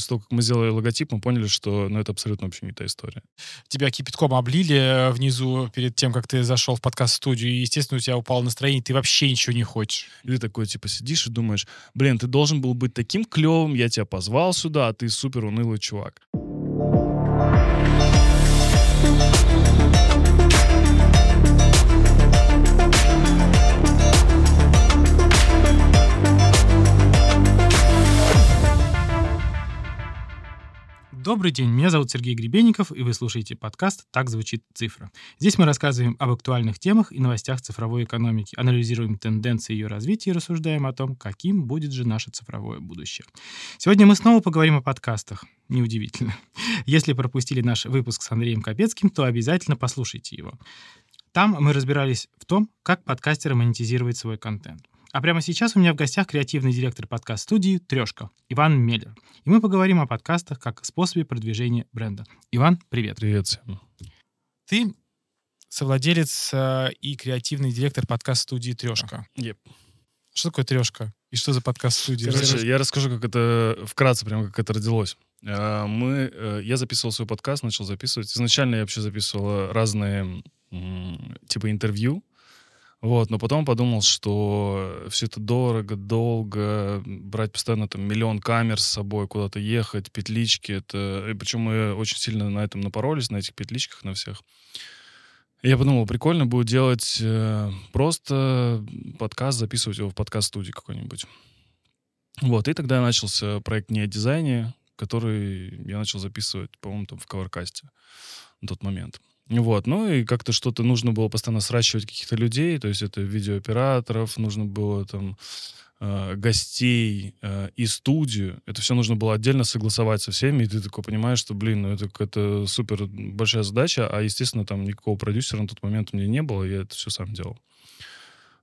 после того, как мы сделали логотип, мы поняли, что ну, это абсолютно вообще не та история. Тебя кипятком облили э, внизу перед тем, как ты зашел в подкаст-студию, и, естественно, у тебя упало настроение, ты вообще ничего не хочешь. И ты такой, типа, сидишь и думаешь, блин, ты должен был быть таким клевым, я тебя позвал сюда, а ты супер унылый чувак. Добрый день, меня зовут Сергей Гребенников, и вы слушаете подкаст «Так звучит цифра». Здесь мы рассказываем об актуальных темах и новостях цифровой экономики, анализируем тенденции ее развития и рассуждаем о том, каким будет же наше цифровое будущее. Сегодня мы снова поговорим о подкастах. Неудивительно. Если пропустили наш выпуск с Андреем Капецким, то обязательно послушайте его. Там мы разбирались в том, как подкастеры монетизировать свой контент. А прямо сейчас у меня в гостях креативный директор подкаст-студии «Трешка» Иван Меллер. И мы поговорим о подкастах как способе продвижения бренда. Иван, привет. Привет всем. Ты совладелец э, и креативный директор подкаст-студии «Трешка». Yep. Что такое «Трешка»? И что за подкаст-студия? Короче, я расскажу, как это вкратце, прямо как это родилось. Э, мы, э, я записывал свой подкаст, начал записывать. Изначально я вообще записывал разные типа интервью вот, но потом подумал, что все это дорого, долго, брать постоянно там миллион камер с собой, куда-то ехать, петлички, это... И причем мы очень сильно на этом напоролись, на этих петличках, на всех. Я подумал, прикольно будет делать э, просто подкаст, записывать его в подкаст-студии какой-нибудь. Вот, и тогда начался проект «Не о дизайне», который я начал записывать, по-моему, там в Covercast на тот момент. Вот, ну и как-то что-то нужно было постоянно сращивать каких-то людей, то есть это видеооператоров, нужно было там э, гостей э, и студию. Это все нужно было отдельно согласовать со всеми, и ты такой понимаешь, что, блин, ну это какая-то супер большая задача, а, естественно, там никакого продюсера на тот момент у меня не было, я это все сам делал.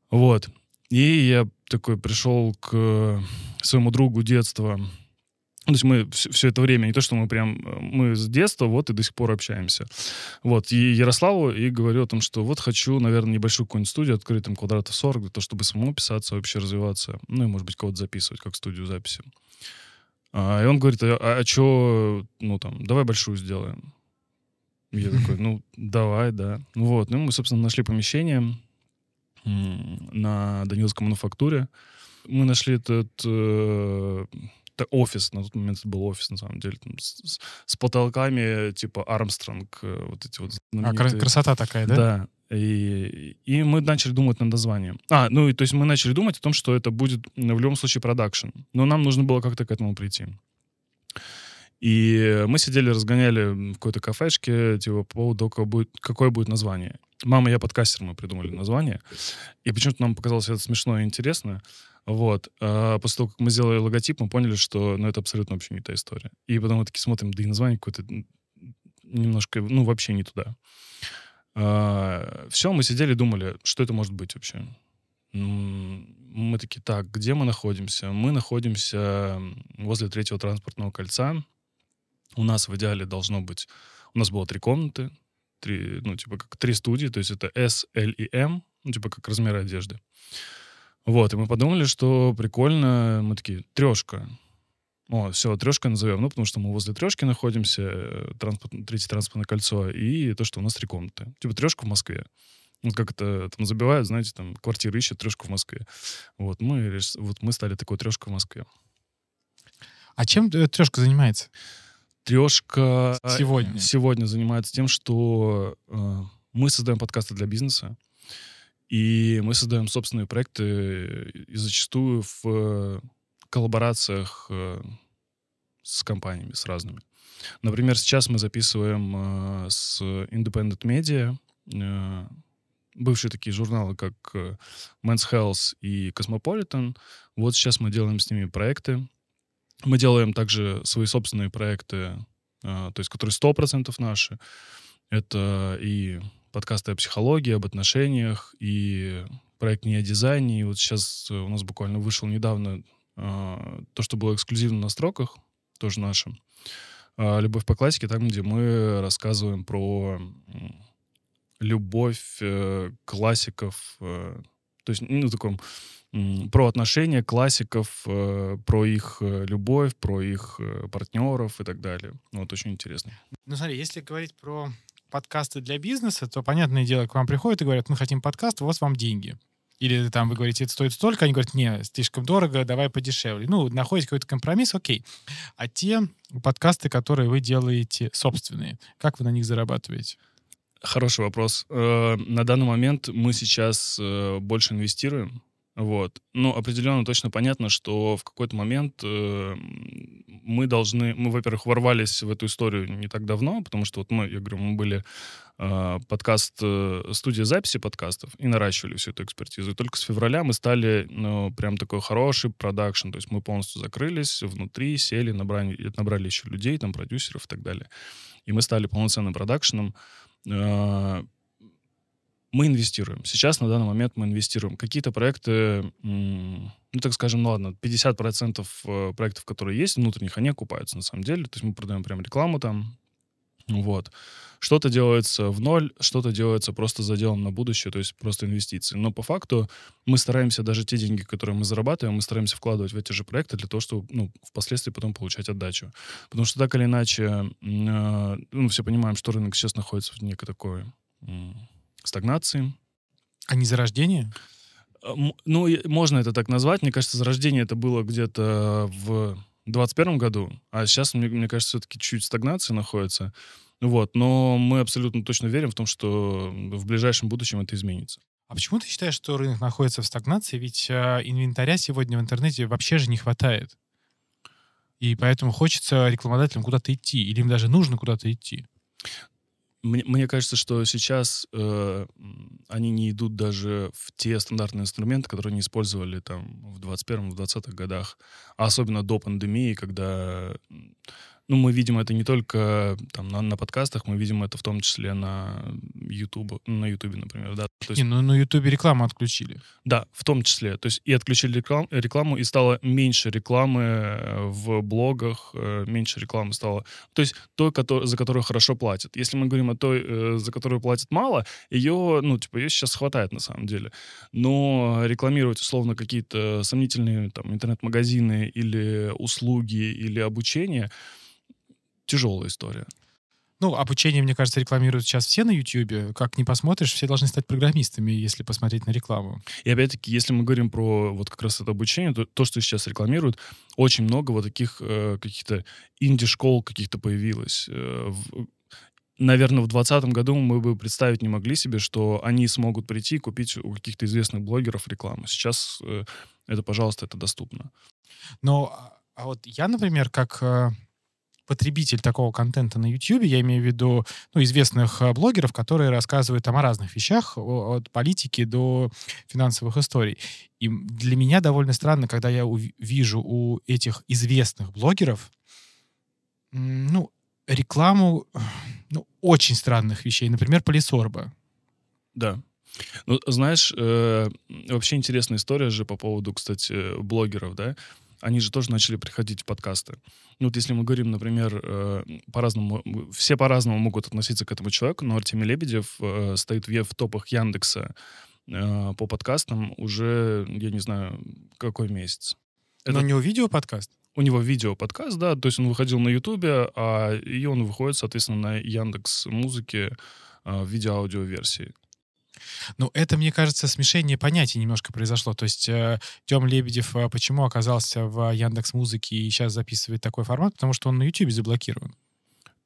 Вот. И я такой пришел к своему другу детства, то есть мы все, все это время, не то, что мы прям, э, мы с детства вот и до сих пор общаемся. Вот, и Ярославу и говорю о том, что вот хочу, наверное, небольшую какую-нибудь студию открыть, там, квадратов 40, для того, чтобы самому писаться, вообще развиваться, ну и, может быть, кого-то записывать, как студию записи. А, и он говорит, а, а что, ну там, давай большую сделаем. Я такой, ну, давай, да. Вот, ну, мы, собственно, нашли помещение на Даниловской мануфактуре. Мы нашли этот э, офис, на тот момент это был офис, на самом деле, там, с, с потолками типа Армстронг, э, вот эти вот А, красота такая, да? Да. И, и мы начали думать над названием. А, ну, и, то есть мы начали думать о том, что это будет в любом случае продакшн. Но нам нужно было как-то к этому прийти. И мы сидели, разгоняли в какой-то кафешке, типа, по поводу, какое будет, какое будет название. «Мама, я подкастер» мы придумали название. И почему-то нам показалось это смешно и интересно. Вот. А после того, как мы сделали логотип, мы поняли, что ну, это абсолютно вообще не та история. И потом мы такие смотрим, да и название какое-то немножко, ну, вообще не туда. А, все, мы сидели думали, что это может быть вообще. Мы такие, так, где мы находимся? Мы находимся возле третьего транспортного кольца. У нас в идеале должно быть... У нас было три комнаты, три, ну, типа как три студии, то есть это S, L и M, ну, типа как размеры одежды. Вот, и мы подумали, что прикольно, мы такие, трешка. О, все, трешка назовем, ну, потому что мы возле трешки находимся, э, транспорт, третье транспортное кольцо, и то, что у нас три комнаты. Типа трешка в Москве. Вот как это там забивают, знаете, там квартиры ищут трешку в Москве. Вот мы, вот мы стали такой трешкой в Москве. А чем э, трешка занимается? Трешка сегодня, сегодня занимается тем, что э, мы создаем подкасты для бизнеса. И мы создаем собственные проекты и зачастую в коллаборациях э, с компаниями, с разными. Например, сейчас мы записываем э, с Independent Media, э, бывшие такие журналы, как Men's Health и Cosmopolitan. Вот сейчас мы делаем с ними проекты. Мы делаем также свои собственные проекты, то есть которые 100% наши. Это и подкасты о психологии, об отношениях и проект не о дизайне. И вот сейчас э, у нас буквально вышел недавно э, то, что было эксклюзивно на строках, тоже наше. Э, «Любовь по классике», там, где мы рассказываем про любовь э, классиков, э, то есть, ну, таком про отношения классиков, э, про их э, любовь, про их партнеров и так далее. Вот очень интересно. Ну смотри, если говорить про подкасты для бизнеса, то, понятное дело, к вам приходят и говорят, мы хотим подкаст, вот вам деньги. Или там вы говорите, это стоит столько, они говорят, не, слишком дорого, давай подешевле. Ну, находите какой-то компромисс, окей. А те подкасты, которые вы делаете собственные, как вы на них зарабатываете? Хороший вопрос. На данный момент мы сейчас больше инвестируем вот. Ну, определенно точно понятно, что в какой-то момент э, мы должны... Мы, во-первых, ворвались в эту историю не так давно, потому что вот мы, я говорю, мы были э, подкаст, э, студия записи подкастов и наращивали всю эту экспертизу. И только с февраля мы стали, ну, прям такой хороший продакшн. То есть мы полностью закрылись внутри, сели, набрали, набрали еще людей, там, продюсеров и так далее. И мы стали полноценным продакшеном. Мы инвестируем. Сейчас, на данный момент, мы инвестируем. Какие-то проекты, ну, так скажем, ну ладно, 50% э, проектов, которые есть внутренних, они окупаются на самом деле. То есть мы продаем прям рекламу там. Вот. Что-то делается в ноль, что-то делается просто заделом на будущее, то есть просто инвестиции. Но по факту мы стараемся даже те деньги, которые мы зарабатываем, мы стараемся вкладывать в эти же проекты для того, чтобы ну, впоследствии потом получать отдачу. Потому что так или иначе, э, ну, все понимаем, что рынок сейчас находится в некой такой стагнации. А не зарождение? Ну, можно это так назвать. Мне кажется, зарождение это было где-то в 2021 году, а сейчас, мне, мне кажется, все-таки чуть стагнация находится. Вот, но мы абсолютно точно верим в том, что в ближайшем будущем это изменится. А почему ты считаешь, что рынок находится в стагнации? Ведь э, инвентаря сегодня в интернете вообще же не хватает. И поэтому хочется рекламодателям куда-то идти, или им даже нужно куда-то идти. Мне, мне кажется, что сейчас э, они не идут даже в те стандартные инструменты, которые они использовали там в 21-20-х годах, а особенно до пандемии, когда ну, мы видим это не только там, на, на подкастах, мы видим это в том числе на YouTube, на YouTube, например, да. То есть, не, ну на YouTube рекламу отключили. Да, в том числе. То есть и отключили реклам, рекламу, и стало меньше рекламы э, в блогах, э, меньше рекламы стало. То есть той, который, за которую хорошо платят. Если мы говорим о той, э, за которую платят мало, ее, ну, типа, ее сейчас хватает на самом деле. Но рекламировать, условно, какие-то сомнительные там интернет-магазины или услуги или обучение — тяжелая история. Ну, обучение, мне кажется, рекламируют сейчас все на YouTube. Как не посмотришь, все должны стать программистами, если посмотреть на рекламу. И опять-таки, если мы говорим про вот как раз это обучение, то то, что сейчас рекламируют, очень много вот таких э, каких-то инди-школ каких-то появилось. Э, в, наверное, в 2020 году мы бы представить не могли себе, что они смогут прийти и купить у каких-то известных блогеров рекламу. Сейчас э, это, пожалуйста, это доступно. Но а вот я, например, как э, потребитель такого контента на YouTube, я имею в виду ну, известных э, блогеров, которые рассказывают там о разных вещах, от политики до финансовых историй. И для меня довольно странно, когда я вижу у этих известных блогеров, ну, рекламу ну, очень странных вещей, например, полисорба. Да. Ну, знаешь, э, вообще интересная история же по поводу, кстати, блогеров, да они же тоже начали приходить в подкасты. Ну, вот если мы говорим, например, э, по-разному, все по-разному могут относиться к этому человеку, но Артемий Лебедев э, стоит в, в топах Яндекса э, по подкастам уже, я не знаю, какой месяц. Это... Но у него видео-подкаст? У него видео-подкаст, да, то есть он выходил на Ютубе, а и он выходит, соответственно, на Яндекс Музыке в видео-аудио-версии. Ну, это, мне кажется, смешение понятий немножко произошло. То есть э, Тём Лебедев э, почему оказался в Яндекс Музыке и сейчас записывает такой формат? Потому что он на YouTube заблокирован.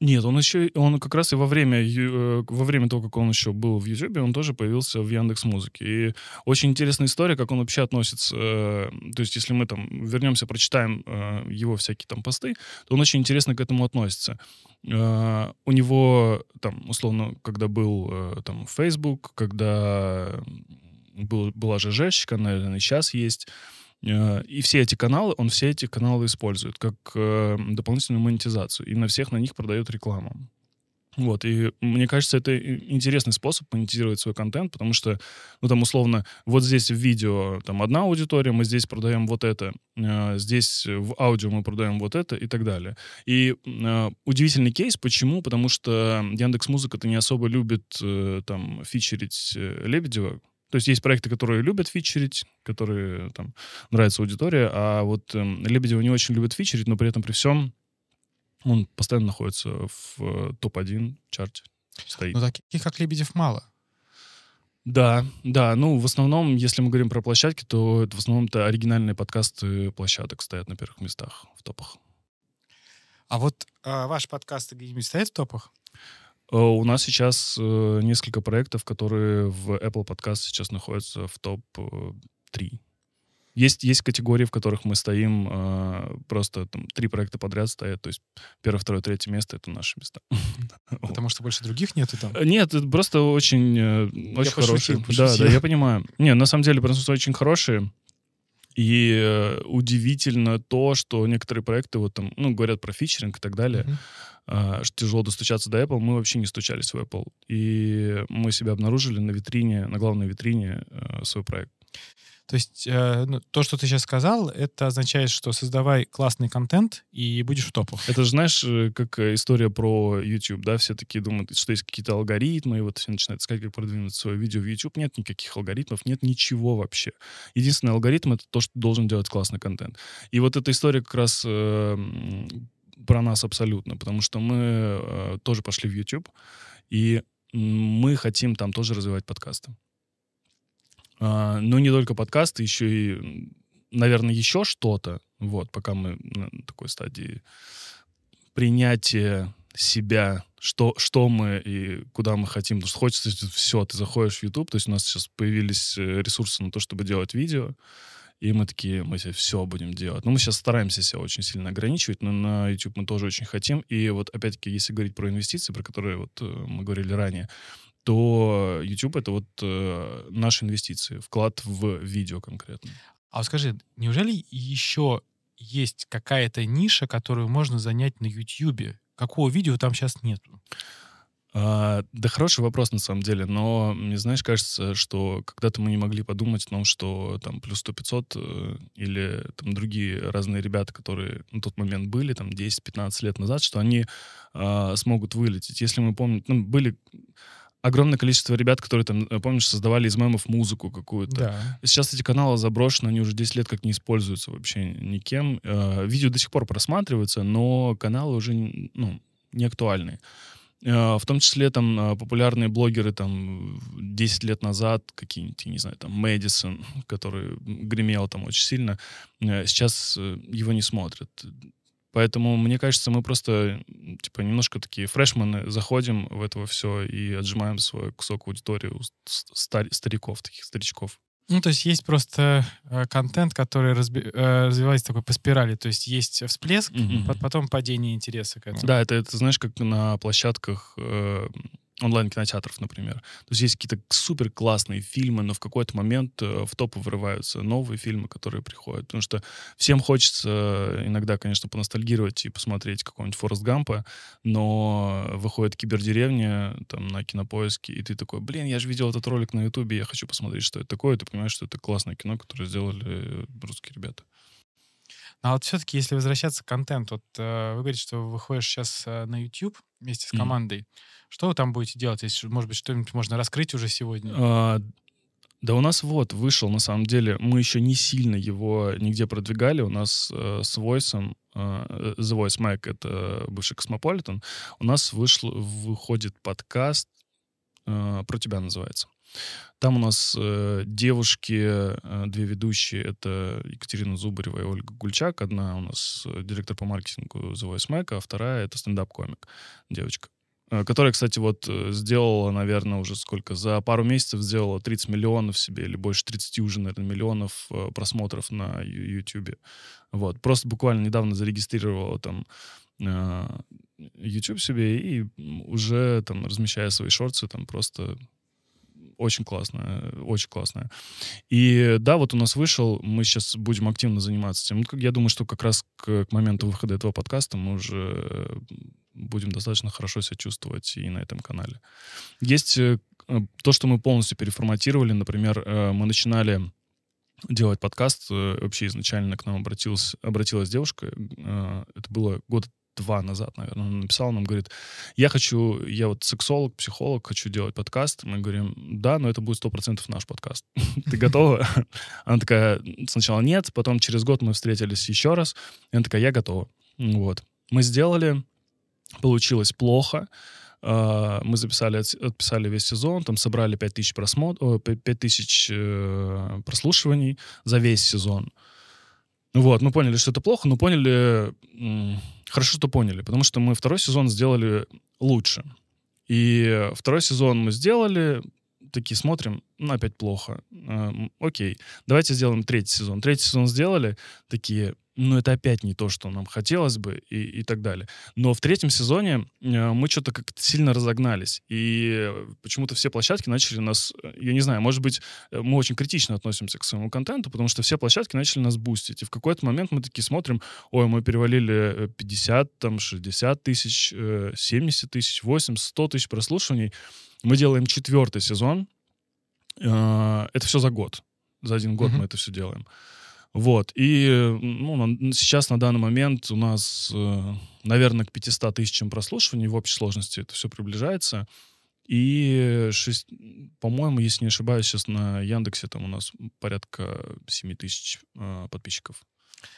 Нет, он еще, он как раз и во время, э, во время того, как он еще был в YouTube, он тоже появился в Яндекс Музыке. И очень интересная история, как он вообще относится. Э, то есть, если мы там вернемся, прочитаем э, его всякие там посты, то он очень интересно к этому относится. У него там, условно, когда был там Facebook, когда был, была ЖЖщика, наверное, сейчас есть, и все эти каналы, он все эти каналы использует как э, дополнительную монетизацию. И на всех на них продает рекламу. Вот, и мне кажется, это интересный способ монетизировать свой контент, потому что, ну, там, условно, вот здесь в видео там одна аудитория, мы здесь продаем вот это, э, здесь в аудио мы продаем вот это и так далее. И э, удивительный кейс, почему? Потому что Яндекс Музыка-то не особо любит э, там фичерить э, Лебедева, То есть есть проекты, которые любят фичерить, которые там нравится аудитория, а вот э, Лебедева не очень любит фичерить, но при этом при всем он постоянно находится в э, топ-1 чарте. Стоит. Но таких, как Лебедев, мало. Да, да. Ну, в основном, если мы говорим про площадки, то это в основном это оригинальные подкасты площадок стоят на первых местах в топах. А вот а, ваши подкасты где-нибудь стоят в топах? Э, У нас сейчас э, несколько проектов, которые в Apple Podcast сейчас находятся в топ-3. Есть, есть категории, в которых мы стоим, э, просто там три проекта подряд стоят, то есть первое, второе, третье место — это наши места. Потому что больше других нету там. Э, Нет, это просто очень, э, очень хорошие. Да, пошутил. да, я понимаю. Не, на самом деле просто очень хорошие. И э, удивительно то, что некоторые проекты вот там, ну, говорят про фичеринг и так далее. А, что тяжело достучаться до Apple. Мы вообще не стучались в Apple. И мы себя обнаружили на витрине, на главной витрине э, свой проект. То есть э, ну, то, что ты сейчас сказал, это означает, что создавай классный контент и будешь в топах. Это же, знаешь, э, как э, история про YouTube, да, все такие думают, что есть какие-то алгоритмы, и вот все начинают искать, как продвинуть свое видео в YouTube. Нет никаких алгоритмов, нет ничего вообще. Единственный алгоритм — это то, что должен делать классный контент. И вот эта история как раз э, про нас абсолютно, потому что мы э, тоже пошли в YouTube, и мы хотим там тоже развивать подкасты. А, но не только подкасты, еще и, наверное, еще что-то. Вот, пока мы на такой стадии принятия себя, что, что мы и куда мы хотим. Потому что хочется все, ты заходишь в YouTube, то есть у нас сейчас появились э, ресурсы на то, чтобы делать видео, и мы такие, мы все будем делать. Ну, мы сейчас стараемся себя очень сильно ограничивать, но на YouTube мы тоже очень хотим. И вот, опять-таки, если говорить про инвестиции, про которые вот э, мы говорили ранее, то YouTube — это вот э, наши инвестиции, вклад в видео конкретно. А вот скажи, неужели еще есть какая-то ниша, которую можно занять на YouTube? Какого видео там сейчас нету? А, да хороший вопрос на самом деле, но мне, знаешь, кажется, что когда-то мы не могли подумать о том, что там плюс 100-500 э, или там другие разные ребята, которые на тот момент были, там 10-15 лет назад, что они а, смогут вылететь. Если мы помним, ну, были огромное количество ребят, которые там, э, помнишь, создавали из мемов музыку какую-то. Да. Сейчас эти каналы заброшены, они уже 10 лет как не используются вообще никем. Э, Видео до сих пор просматриваются, но каналы уже ну, не актуальны. Э, В том числе там э, популярные блогеры там 10 лет назад, какие-нибудь, не знаю, там Мэдисон, который гремел там очень сильно, э, сейчас э, его не смотрят. Поэтому, мне кажется, мы просто, типа, немножко такие фрешмены, заходим в это все и отжимаем свой кусок аудитории у ст- стар- стариков, таких старичков. Ну, то есть есть просто э, контент, который разби- э, развивается такой по спирали. То есть есть всплеск, по- потом падение интереса к этому. Да, это, это знаешь, как на площадках э, онлайн-кинотеатров, например. То есть есть какие-то супер классные фильмы, но в какой-то момент э, в топы вырываются новые фильмы, которые приходят. Потому что всем хочется иногда, конечно, поностальгировать и посмотреть какого-нибудь Форест Гампа, но выходит кибердеревня там на кинопоиске, и ты такой, блин, я же видел этот ролик на Ютубе, я хочу посмотреть, что это такое. И ты понимаешь, что это классное кино, которое сделали э, русские ребята. А вот все-таки, если возвращаться к контенту, вот э, вы говорите, что выходишь сейчас э, на YouTube вместе с командой. Что вы там будете делать? Если, может быть, что-нибудь можно раскрыть уже сегодня? А, да у нас вот вышел, на самом деле, мы еще не сильно его нигде продвигали. У нас э, с Voice, э, The Voice Mag, это бывший Космополитен, у нас вышел, выходит подкаст э, «Про тебя» называется. Там у нас э, девушки, э, две ведущие, это Екатерина Зубарева и Ольга Гульчак. Одна у нас э, директор по маркетингу The Voice Mag, а вторая — это стендап-комик, девочка. Э, Которая, кстати, вот э, сделала, наверное, уже сколько, за пару месяцев сделала 30 миллионов себе, или больше 30 уже, наверное, миллионов просмотров на YouTube. Вот. Просто буквально недавно зарегистрировала там YouTube себе и уже там размещая свои шорты, там просто очень классная, очень классная. И да, вот у нас вышел, мы сейчас будем активно заниматься тем. Ну, Я думаю, что как раз к, к моменту выхода этого подкаста мы уже будем достаточно хорошо себя чувствовать и на этом канале. Есть э, э, то, что мы полностью переформатировали. Например, э, мы начинали делать подкаст. Вообще изначально к нам обратилась, обратилась девушка. Это было года два назад, наверное, он написал нам, говорит, я хочу, я вот сексолог, психолог, хочу делать подкаст. Мы говорим, да, но это будет сто процентов наш подкаст. Ты готова? Она такая, сначала нет, потом через год мы встретились еще раз, и она такая, я готова. Вот. Мы сделали, получилось плохо, а, мы записали, отписали весь сезон, там собрали 5000 просмотров, 5000 э, прослушиваний за весь сезон. Вот, мы поняли, что это плохо, но поняли, хорошо, что поняли, потому что мы второй сезон сделали лучше. И второй сезон мы сделали, такие смотрим, ну, опять плохо. Э, окей, давайте сделаем третий сезон. Третий сезон сделали, такие, ну, это опять не то, что нам хотелось бы и, и так далее. Но в третьем сезоне э, мы что-то как-то сильно разогнались. И почему-то все площадки начали нас, э, я не знаю, может быть, э, мы очень критично относимся к своему контенту, потому что все площадки начали нас бустить. И в какой-то момент мы такие смотрим, ой, мы перевалили 50, там, 60 тысяч, 70 тысяч, 80, 100 тысяч прослушиваний. Мы делаем четвертый сезон. Это все за год. За один год mm-hmm. мы это все делаем. Вот. И ну, сейчас на данный момент у нас, э, наверное, к 500 тысячам прослушиваний в общей сложности это все приближается. И, 6, по-моему, если не ошибаюсь, сейчас на Яндексе там у нас порядка 7 тысяч э, подписчиков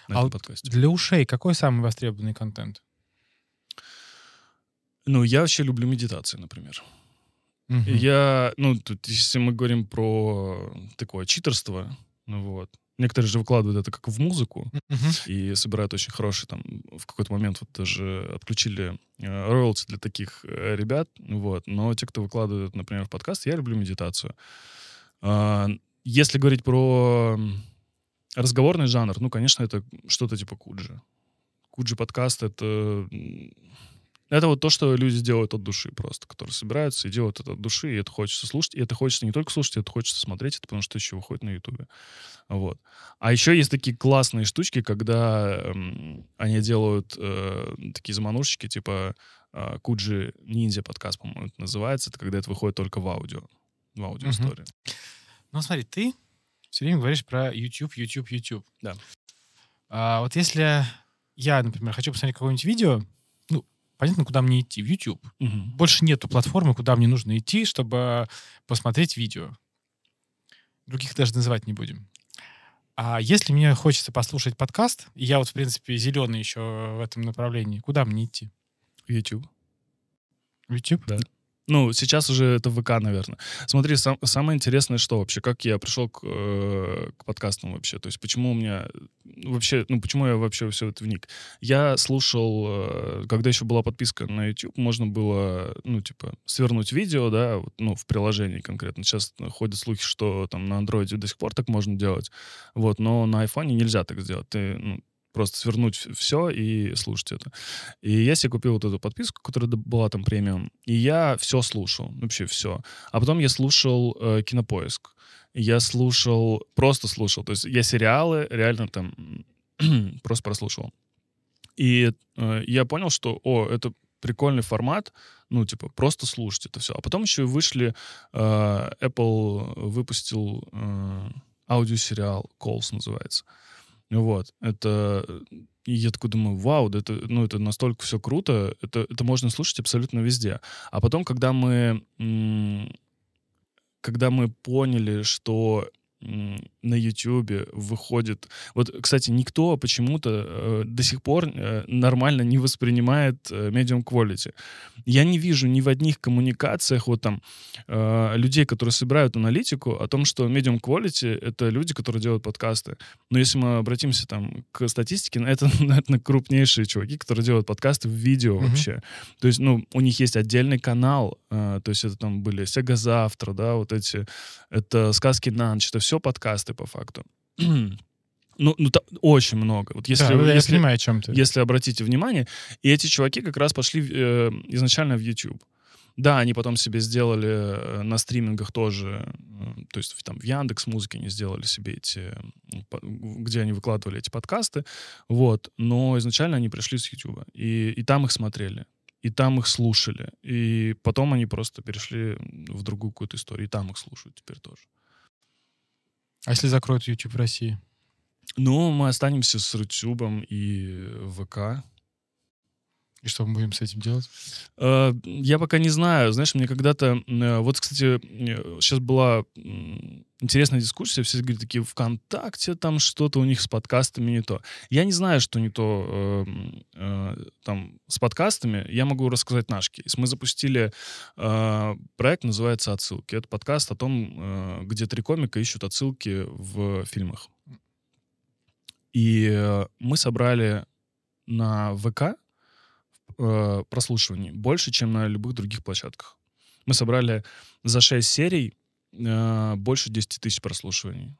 на а этом подкасте. Для ушей какой самый востребованный контент? Ну, я вообще люблю медитации, например. Угу. Я, ну, тут, если мы говорим про такое читерство, ну вот, Некоторые же выкладывают это как в музыку uh-huh. и собирают очень хорошие там в какой-то момент вот даже отключили э, роялти для таких э, ребят, вот. Но те, кто выкладывает, например, в подкаст, я люблю медитацию. Э, если говорить про разговорный жанр, ну, конечно, это что-то типа Куджи. Куджи подкаст — это это вот то, что люди делают от души просто, которые собираются и делают это от души, и это хочется слушать. И это хочется не только слушать, это хочется смотреть, это потому что еще выходит на Ютубе. Вот. А еще есть такие классные штучки, когда эм, они делают э, такие заманушечки, типа э, Куджи Ниндзя подкаст, по-моему, это называется. Это когда это выходит только в аудио, в аудио истории. Ну, смотри, ты все время говоришь про YouTube, YouTube, YouTube. Да. А, вот если я, например, хочу посмотреть какое-нибудь видео, понятно, куда мне идти. В YouTube. Угу. Больше нету платформы, куда мне нужно идти, чтобы посмотреть видео. Других даже называть не будем. А если мне хочется послушать подкаст, и я вот, в принципе, зеленый еще в этом направлении, куда мне идти? YouTube. YouTube? Да. Ну, сейчас уже это ВК, наверное. Смотри, сам, самое интересное, что вообще, как я пришел к, э, к подкастам вообще, то есть почему у меня вообще, ну, почему я вообще все это вник? Я слушал, э, когда еще была подписка на YouTube, можно было, ну, типа, свернуть видео, да, вот, ну, в приложении конкретно. Сейчас ходят слухи, что там на андроиде до сих пор так можно делать, вот, но на айфоне нельзя так сделать. Ты, ну, просто свернуть все и слушать это. И я себе купил вот эту подписку, которая была там премиум, и я все слушал, вообще все. А потом я слушал э, Кинопоиск. Я слушал, просто слушал. То есть я сериалы реально там просто прослушал. И э, я понял, что, о, это прикольный формат, ну, типа, просто слушать это все. А потом еще вышли, э, Apple выпустил э, аудиосериал, Calls называется. Вот, это... И я такой думаю, вау, да это, ну, это настолько все круто, это, это можно слушать абсолютно везде. А потом, когда мы, когда мы поняли, что на YouTube выходит... Вот, кстати, никто почему-то э, до сих пор э, нормально не воспринимает э, medium quality. Я не вижу ни в одних коммуникациях вот там э, людей, которые собирают аналитику, о том, что medium quality — это люди, которые делают подкасты. Но если мы обратимся там к статистике, это, наверное, крупнейшие чуваки, которые делают подкасты в видео mm-hmm. вообще. То есть, ну, у них есть отдельный канал, э, то есть это там были Сега Завтра, да, вот эти, это Сказки на ночь, это все подкасты по факту. Ну, ну там очень много. Вот если, да, я если, понимаю, о чем ты. Если обратите внимание, и эти чуваки как раз пошли э, изначально в YouTube. Да, они потом себе сделали э, на стримингах тоже, э, то есть там в Яндекс Музыке они сделали себе эти, где они выкладывали эти подкасты, вот. Но изначально они пришли с YouTube и и там их смотрели, и там их слушали, и потом они просто перешли в другую какую-то историю, и там их слушают теперь тоже. А если закроют YouTube в России? Ну, мы останемся с Рутюбом и ВК. И что мы будем с этим делать? Э, Я пока не знаю. Знаешь, мне когда-то... э, Вот, кстати, сейчас была м, интересная дискуссия. Все говорят такие, ВКонтакте там что-то у них с подкастами не то. Я не знаю, что не то э, э, там с подкастами. Я могу рассказать наш кейс. Мы запустили э, проект, называется «Отсылки». Это подкаст о том, э, где три комика ищут отсылки в фильмах. И э, мы собрали на ВК э, прослушиваний больше, чем на любых других площадках. Мы собрали за 6 серий э, больше 10 тысяч прослушиваний.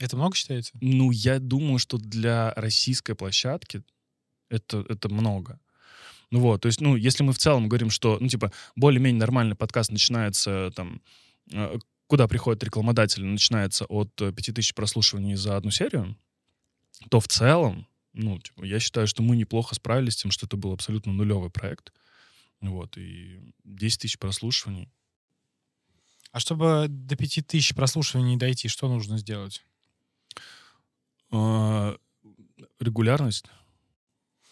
Это много считаете? Ну, я думаю, что для российской площадки это, это много. Ну вот, то есть, ну, если мы в целом говорим, что, ну, типа, более-менее нормальный подкаст начинается там, э, куда приходят рекламодатели, начинается от э, 5000 прослушиваний за одну серию, то в целом, ну, типа, я считаю, что мы неплохо справились с тем, что это был абсолютно нулевый проект. Вот, и 10 тысяч прослушиваний. А чтобы до 5000 прослушиваний дойти, что нужно сделать? А, регулярность.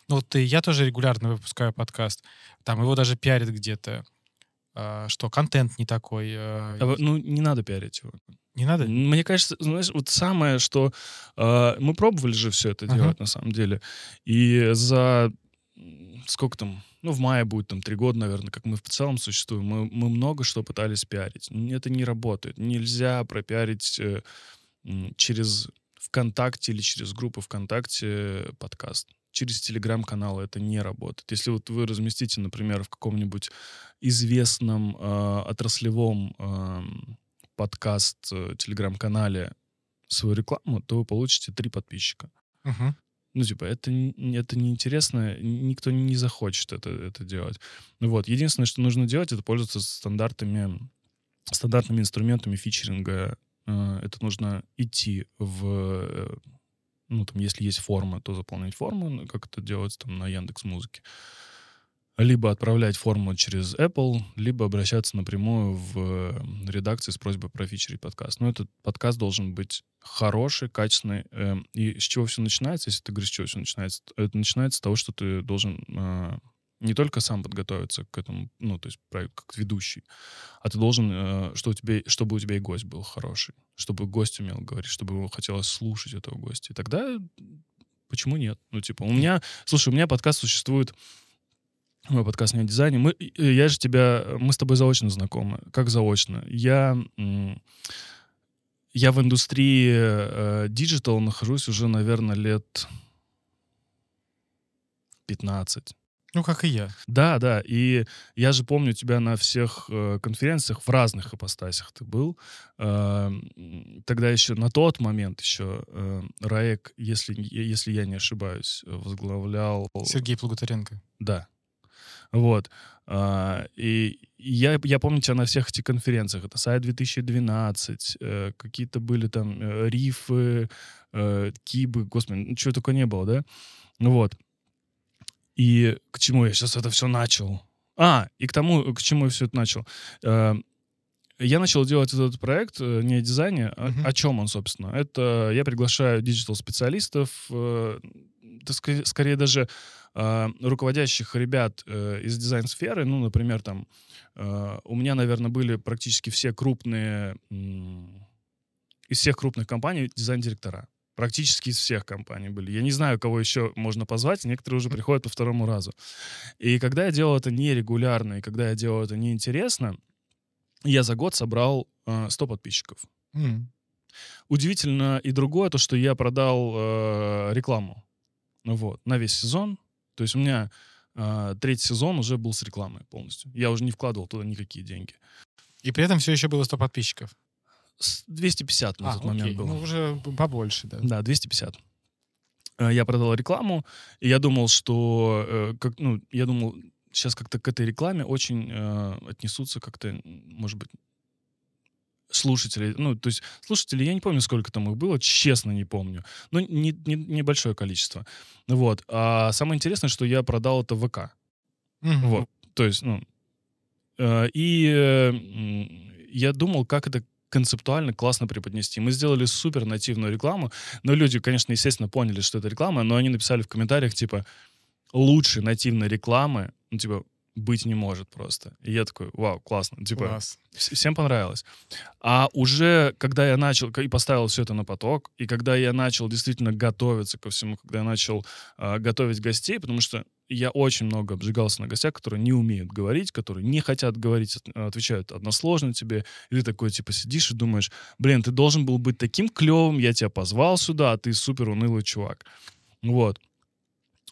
Ну, вот я тоже регулярно выпускаю подкаст. Там его даже пиарят где-то. А, что контент не такой. а, А Ну, не надо пиарить его. Не надо? Мне кажется, знаешь, вот самое, что э, мы пробовали же все это Ага. делать на самом деле, и за сколько там, ну в мае будет там три года, наверное, как мы в целом существуем, мы, мы много что пытались пиарить, это не работает, нельзя пропиарить э, через ВКонтакте или через группу ВКонтакте подкаст. Через телеграм-каналы это не работает. Если вот вы разместите, например, в каком-нибудь известном э, отраслевом подкаст э, телеграм-канале свою рекламу, то вы получите три подписчика. Мгм. Ну, типа, это, это неинтересно, никто не захочет это, это делать. Ну вот, единственное, что нужно делать, это пользоваться стандартами, стандартными инструментами фичеринга. Э, Это нужно идти в... Ну, там, если есть форма, то заполнять форму, ну, как это делается там на Яндекс Музыке. Либо отправлять форму через Apple, либо обращаться напрямую в э, редакции с просьбой профичерить подкаст. Но этот подкаст должен быть хороший, качественный. эм, И с чего все начинается, если ты говоришь, с чего все начинается? Это начинается с того, что ты должен э, не только сам подготовиться к этому, ну, то есть как ведущий, а ты должен, э, что у тебя, чтобы у тебя и гость был хороший, чтобы гость умел говорить, чтобы его хотелось слушать, этого гостя. И тогда почему нет? Ну, типа, у меня, слушай, у меня подкаст существует, мой подкаст не о дизайне. Мы, я же тебя, мы с тобой заочно знакомы. Как заочно? Я, я в индустрии э, диджитал нахожусь уже, наверное, лет 15. Ну, как и я. Да, да. И я же помню тебя на всех э, конференциях в разных ипостасях ты был. Э, тогда еще на тот момент еще э, Раек, если, если я не ошибаюсь, возглавлял... Сергей Плугутаренко. Да. Вот. А, и я, я помню тебя на всех этих конференциях. Это сайт 2012, э, какие-то были там э, рифы, э, кибы, господи, ну, чего только не было, да? Ну вот. И к чему я сейчас это все начал? А, и к тому, к чему я все это начал. Э, я начал делать этот проект э, не о дизайне, а Мгм. о чем он, собственно. Это я приглашаю диджитал-специалистов, э, ска- скорее даже э, руководящих ребят э, из дизайн-сферы, ну, например, там, э, у меня, наверное, были практически все крупные, м, из всех крупных компаний дизайн-директора. Практически из всех компаний были. Я не знаю, кого еще можно позвать, некоторые уже приходят по второму разу. И когда я делал это нерегулярно, и когда я делал это неинтересно, я за год собрал э, 100 подписчиков. М. Удивительно и другое, то, что я продал э, рекламу. Вот, на весь сезон. То есть у меня э, третий сезон уже был с рекламой полностью. Я уже не вкладывал туда никакие деньги. И при этом все еще было 100 подписчиков. С 250 на а, тот момент окей. было. Ну, уже побольше, да. Да, 250. Э, Я продал рекламу, и я думал, что, э, как, ну, я думал, сейчас как-то к этой рекламе очень э, отнесутся как-то, может быть, слушатели. Ну, то есть слушатели, я не помню, сколько там их было, честно не помню. Но не, не- небольшое количество. Вот. А самое интересное, что я продал это в ВК. Вот. То есть, ну... э, и э, я думал, как это концептуально классно преподнести. Мы сделали супер нативную рекламу, но люди, конечно, естественно, поняли, что это реклама, но они написали в комментариях, типа, лучшей нативной рекламы, ну, типа, быть не может просто. И я такой, вау, классно. Типа, Класс. вс- всем понравилось. А уже, когда я начал, и поставил все это на поток, и когда я начал действительно готовиться ко всему, когда я начал а, готовить гостей, потому что я очень много обжигался на гостях, которые не умеют говорить, которые не хотят говорить, от- отвечают односложно тебе, и ты такой, типа, сидишь и думаешь, блин, ты должен был быть таким клевым, я тебя позвал сюда, а ты супер унылый чувак. Вот.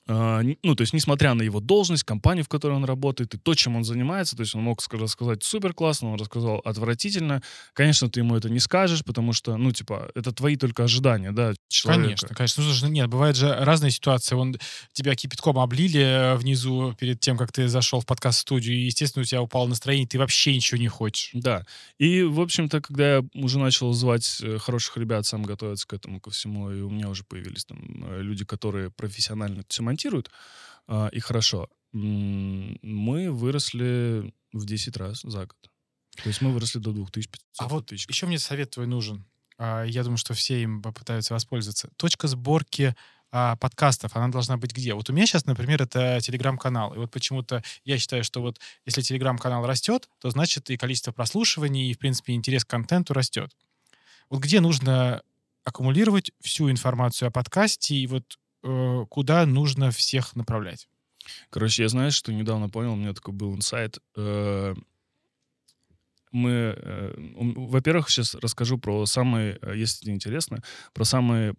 А, ну, то есть, несмотря на его должность, компанию, в которой он работает, и то, чем он занимается, то есть он мог ска- рассказать супер классно, он рассказал отвратительно. Конечно, ты ему это не скажешь, потому что, ну, типа, это твои только ожидания, да, человека. Конечно, конечно. Ну, слушай, ну, нет, бывают же разные ситуации. Вон тебя кипятком облили э, внизу перед тем, как ты зашел в подкаст-студию, и, естественно, у тебя упало настроение, ты вообще ничего не хочешь. Да. И, в общем-то, когда я уже начал звать э, хороших ребят, сам готовиться к этому, ко всему, и у меня уже появились там э, люди, которые профессионально это все монтируют, а, и хорошо, мы выросли в 10 раз за год. То есть мы выросли до 2500 А вот подписчиков. еще мне совет твой нужен. А, Я думаю, что все им попытаются воспользоваться. Точка сборки а, подкастов, она должна быть где? Вот у меня сейчас, например, это телеграм-канал. И вот почему-то я считаю, что вот если телеграм-канал растет, то значит и количество прослушиваний, и, в принципе, интерес к контенту растет. Вот где нужно аккумулировать всю информацию о подкасте и вот куда нужно всех направлять? Короче, я знаешь, что недавно понял, у меня такой был инсайт. Э, Мы, э, во-первых, сейчас расскажу про самый, э, если интересно, про самый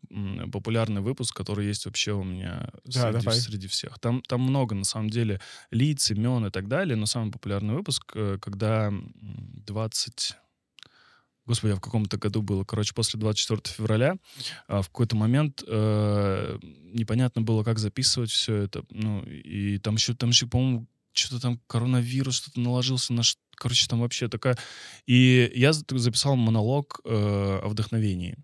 популярный выпуск, который есть вообще у меня Да, среди, давай. среди всех. Там, там много, на самом деле, лиц, имен и так далее, но самый популярный выпуск, э, когда м, 20... Господи, а в каком-то году было, короче, после 24 февраля, а, в какой-то момент э, непонятно было, как записывать все это. Ну, и там еще, там еще, по-моему, что-то там коронавирус, что-то наложился на... ш- Короче, там вообще такая... И я за- записал монолог э, о вдохновении.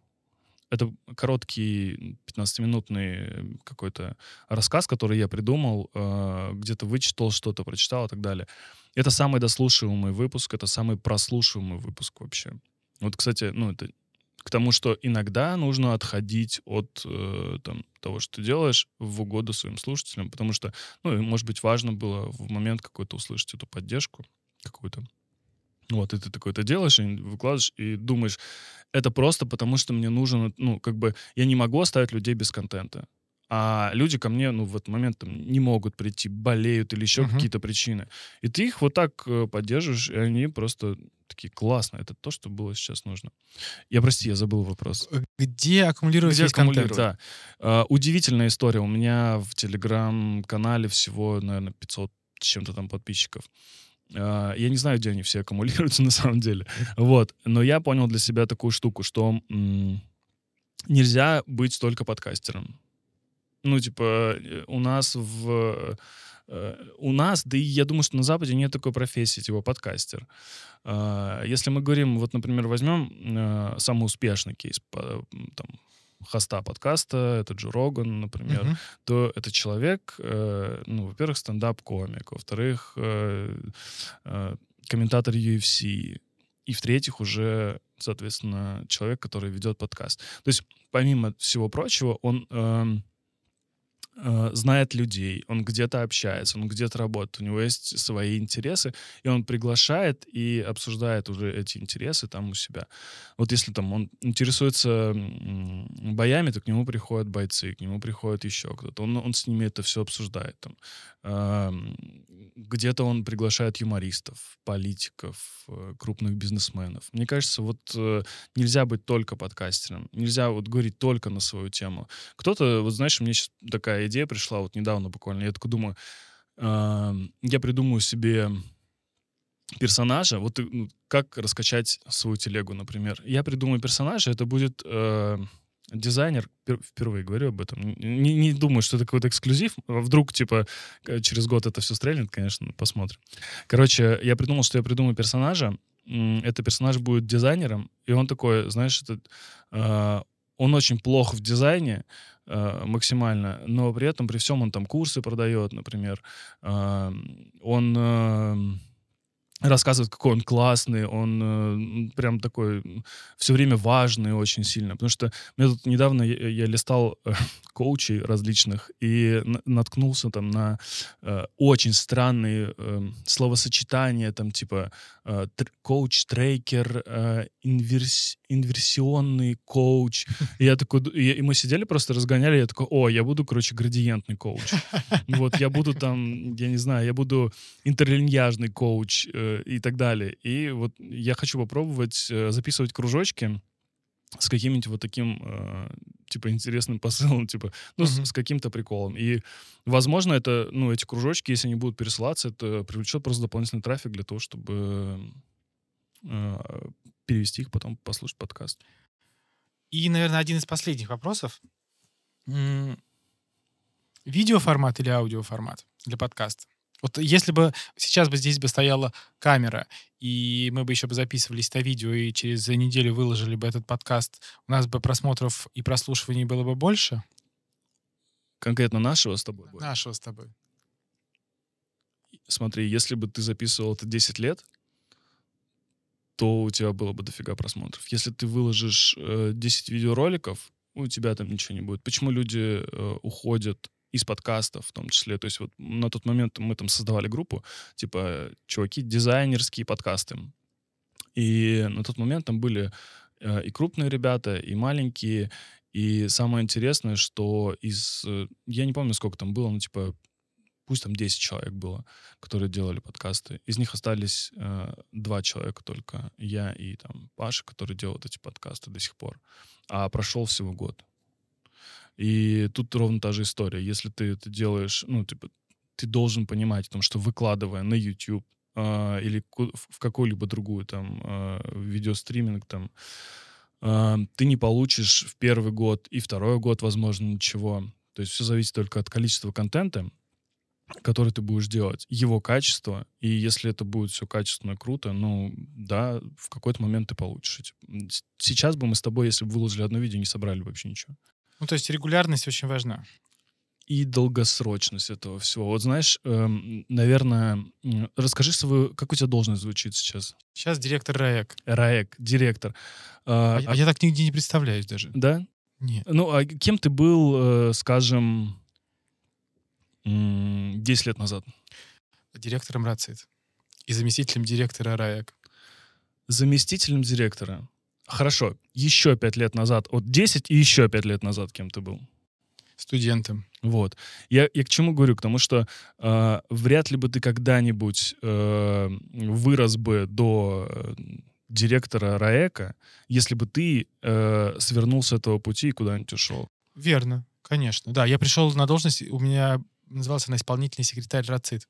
Это короткий 15-минутный какой-то рассказ, который я придумал, э, где-то вычитал что-то, прочитал и так далее. Это самый дослушиваемый выпуск, это самый прослушиваемый выпуск вообще. Вот, кстати, ну, это к тому, что иногда нужно отходить от э, там, того, что ты делаешь, в угоду своим слушателям, потому что, ну, может быть, важно было в момент какой-то услышать эту поддержку какую-то. Вот, и ты такой это делаешь, и выкладываешь, и думаешь, это просто потому, что мне нужен, ну, как бы, я не могу оставить людей без контента. А люди ко мне, ну, в этот момент там не могут прийти, болеют или еще Мгм. какие-то причины. И ты их вот так э, поддерживаешь, и они просто такие, классно, это то, что было сейчас нужно. Я, прости, я забыл вопрос. Э, Где аккумулировать Где контент? аккумулировать, да. А, удивительная история. У меня в телеграм-канале всего, наверное, 500 с чем-то там подписчиков. А, я не знаю, где они все аккумулируются на самом деле. Вот. Но я понял для себя такую штуку, что м, нельзя быть только подкастером. Ну, типа, э, у нас в... э, У нас, да и я думаю, что на Западе нет такой профессии, типа подкастер. А, Если мы говорим, вот, например, возьмем э, самый успешный кейс там, хоста подкаста, это Джо Роган, например, Мгм. то это человек, э, ну, во-первых, стендап-комик, во-вторых, э, э, комментатор UFC, и в-третьих, уже, соответственно, человек, который ведет подкаст. То есть, помимо всего прочего, он эм, э, знает людей, он где-то общается, он где-то работает, у него есть свои интересы, и он приглашает и обсуждает уже эти интересы там у себя. Вот если там он интересуется боями, то к нему приходят бойцы, к нему приходит еще кто-то. Он, он с ними это все обсуждает. Там. Ам, Где-то он приглашает юмористов, политиков, э, крупных бизнесменов. Мне кажется, вот э, нельзя быть только подкастером, нельзя вот говорить только на свою тему. Кто-то, вот знаешь, мне сейчас такая идея пришла вот недавно буквально, я такой думаю, ам, я придумаю себе персонажа, вот э, ну, как раскачать свою телегу, например. Я придумаю персонажа, это будет э, дизайнер, пер- впервые говорю об этом, не, не думаю, что это какой-то эксклюзив, вдруг, типа, через год это все стрельнет, конечно, посмотрим. Короче, я придумал, что я придумаю персонажа, М, этот персонаж будет дизайнером, и он такой, знаешь, этот, э, он очень плох в дизайне, э, максимально, но при этом, при всем он там курсы продает, например, Э, он... э, рассказывает, какой он классный, он э, прям такой все время важный очень сильно. Потому что мне тут недавно я, я листал э, коучей различных и на, наткнулся там на э, очень странные э, словосочетания, там типа э, тр, коуч-трекер, э, инверс, инверсионный коуч. И я такой, и, и мы сидели просто разгоняли, я такой, о, я буду, короче, градиентный коуч. Вот, я буду там, я не знаю, я буду интерлиньяжный коуч, э, и так далее. И вот я хочу попробовать э, записывать кружочки с каким-нибудь вот таким, э, типа, интересным посылом, типа, ну, uh-huh. с, с каким-то приколом. И, возможно, это, ну, эти кружочки, если они будут пересылаться, это привлечет просто дополнительный трафик для того, чтобы э, перевести их, потом послушать подкаст. И, наверное, один из последних вопросов. Видеоформат или аудиоформат для подкаста? Вот если бы сейчас бы здесь бы стояла камера, и мы бы еще бы записывались на видео, и через неделю выложили бы этот подкаст, у нас бы просмотров и прослушиваний было бы больше? Конкретно нашего с тобой? Нашего с тобой. Смотри, если бы ты записывал это 10 лет, то у тебя было бы дофига просмотров. Если ты выложишь э, 10 видеороликов, у тебя там ничего не будет. Почему люди э, уходят из подкастов в том числе. То есть вот на тот момент мы там создавали группу, типа, чуваки, дизайнерские подкасты. И на тот момент там были э, и крупные ребята, и маленькие. И самое интересное, что из... Э, я не помню, сколько там было, ну, типа, пусть там 10 человек было, которые делали подкасты. Из них остались э, два человека только. Я и там Паша, который делает эти подкасты до сих пор. А прошел всего год. И тут ровно та же история. Если ты это делаешь, ну, типа, ты должен понимать, том, что выкладывая на YouTube э, или в какую-либо другую там э, видеостриминг там, э, ты не получишь в первый год и второй год, возможно, ничего. То есть все зависит только от количества контента, который ты будешь делать, его качество, и если это будет все качественно и круто, ну, да, в какой-то момент ты получишь. Сейчас бы мы с тобой, если бы выложили одно видео, не собрали вообще ничего. Ну, то есть регулярность очень важна. И долгосрочность этого всего. Вот знаешь, эм, наверное, расскажи свою, как у тебя должность звучит сейчас? Сейчас директор РАЭК. РАЭК, директор. А, а, а я так нигде не представляюсь даже. Да? Нет. Ну, а кем ты был, э, скажем, 10 лет назад? Директором РАЦИТ и заместителем директора РАЭК. Заместителем директора. Хорошо, еще пять лет назад, вот 10 и еще пять лет назад кем ты был? Студентом. Вот. Я, я к чему говорю? К тому, что э, вряд ли бы ты когда-нибудь э, вырос бы до э, директора РАЭКа, если бы ты э, свернул с этого пути и куда-нибудь ушел. Верно, конечно. Да, я пришел на должность, у меня назывался на исполнительный секретарь РАЦИТ.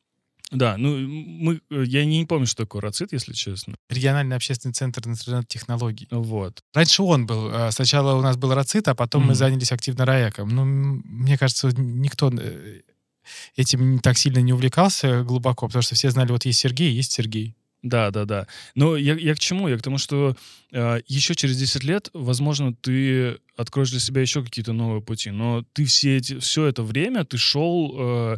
Да, ну мы, э, я не помню, что такое РАЦИТ, если честно. Региональный общественный центр интернет-технологий. Вот. Раньше он был. А, сначала у нас был РАЦИТ, а потом mm-hmm. мы занялись активно РАЭКом. Ну, мне кажется, никто э, этим так сильно не увлекался глубоко, потому что все знали, вот есть Сергей, есть Сергей. Да, да, да. Но я, я к чему? Я к тому, что э, еще через 10 лет, возможно, ты откроешь для себя еще какие-то новые пути. Но ты все эти, все это время ты шел э, Э,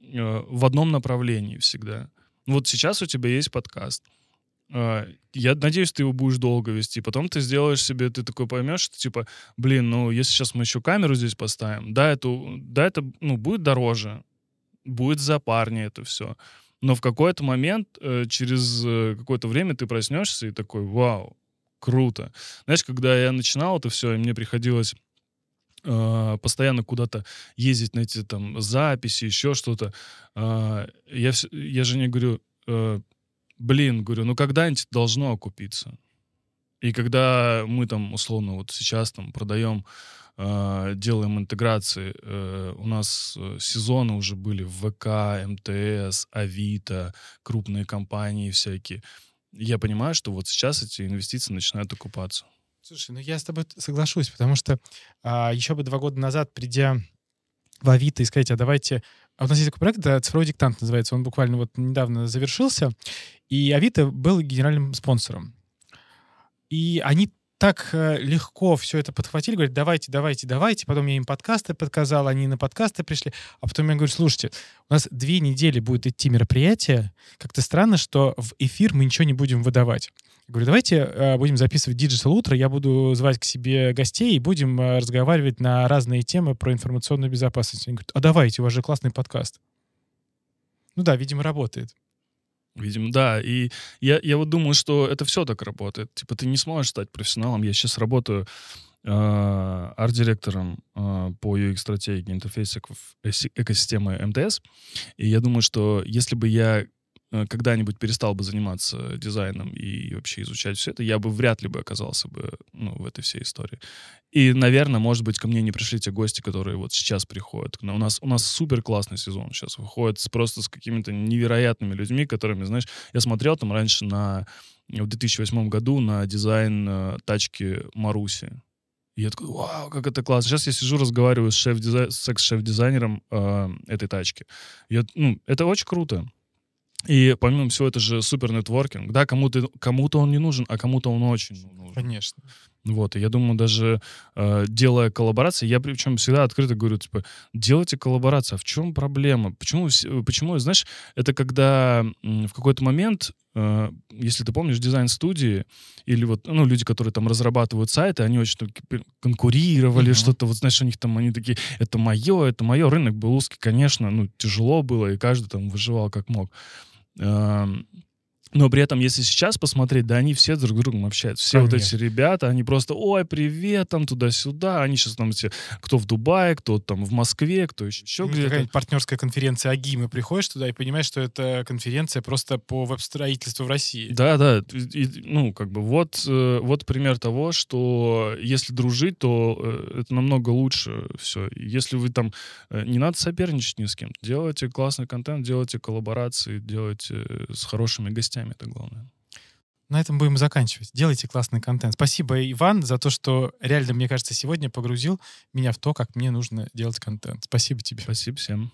в одном направлении всегда. Вот сейчас у тебя есть подкаст. Э, я надеюсь, ты его будешь долго вести. Потом ты сделаешь себе, ты такой поймешь, что типа, блин, ну если сейчас мы еще камеру здесь поставим, да, это, да, это ну, будет дороже, будет запарнее это все. Но в какой-то момент, э, через какое-то время ты проснешься и такой, вау, круто. Знаешь, когда я начинал это все, и мне приходилось а, постоянно куда-то ездить на эти там записи, еще что-то. А, я, я жене говорю, э, блин, говорю, ну когда-нибудь должно окупиться. И когда мы там, условно, вот сейчас там продаем, а, делаем интеграции, э, у нас э, сезоны уже были в ВК, МТС, Авито, крупные компании всякие. Я понимаю, что вот сейчас эти инвестиции начинают окупаться. Слушай, ну я с тобой соглашусь, потому что а, еще бы два года назад, придя в Авито и сказать, а давайте... А у нас есть такой проект, это «Цифровой диктант» называется, он буквально вот недавно завершился, и Авито был генеральным спонсором. И они так э, легко все это подхватили, говорят, давайте, давайте, давайте. Потом я им подкасты подказал, они на подкасты пришли. А потом я говорю, слушайте, у нас две недели будет идти мероприятие. Как-то странно, что в эфир мы ничего не будем выдавать. Я говорю, давайте э, будем записывать Digital Утро, я буду звать к себе гостей и будем э, разговаривать на разные темы про информационную безопасность. Они говорят, а давайте, у вас же классный подкаст. Ну да, видимо, работает. Видимо, да. И я, я вот думаю, что это все так работает. Типа ты не сможешь стать профессионалом. Я сейчас работаю э, арт-директором э, по UX-стратегии интерфейса экосистемы МТС. И я думаю, что если бы я когда-нибудь перестал бы заниматься дизайном и вообще изучать все это, я бы вряд ли бы оказался бы ну, в этой всей истории. И, наверное, может быть, ко мне не пришли те гости, которые вот сейчас приходят. У нас, у нас супер классный сезон сейчас выходит с, просто с какими-то невероятными людьми, которыми, знаешь, я смотрел там раньше на в 2008 году на дизайн э, тачки Маруси. И я такой, вау, как это классно. Сейчас я сижу, разговариваю с, шеф с секс-шеф-дизайнером э, этой тачки. Я, ну, это очень круто. И помимо всего, это же супер нетворкинг. Да, кому-то кому он не нужен, а кому-то он очень нужен. Конечно. Вот, и я думаю, даже э, делая коллаборации, я причем всегда открыто говорю, типа, делайте коллаборации, а в чем проблема? Почему, почему знаешь, это когда в какой-то момент, э, если ты помнишь, дизайн-студии или вот, ну, люди, которые там разрабатывают сайты, они очень конкурировали, mm-hmm. что-то, вот, знаешь, у них там, они такие, это мое, это мое, рынок был узкий, конечно, ну, тяжело было, и каждый там выживал как мог. Но при этом, если сейчас посмотреть, да, они все друг с другом общаются. Все Конечно. вот эти ребята, они просто, ой, привет, там туда-сюда. Они сейчас там все, кто в Дубае, кто там в Москве, кто еще, еще где-то. Какая-нибудь партнерская конференция АГИМы. Приходишь туда и понимаешь, что это конференция просто по веб-строительству в России. Да, да. И, ну, как бы вот, э, вот пример того, что если дружить, то э, это намного лучше все. Если вы там... Э, не надо соперничать ни с кем. Делайте классный контент, делайте коллаборации, делайте с хорошими гостями новостями, это главное. На этом будем заканчивать. Делайте классный контент. Спасибо, Иван, за то, что реально, мне кажется, сегодня погрузил меня в то, как мне нужно делать контент. Спасибо тебе. Спасибо всем.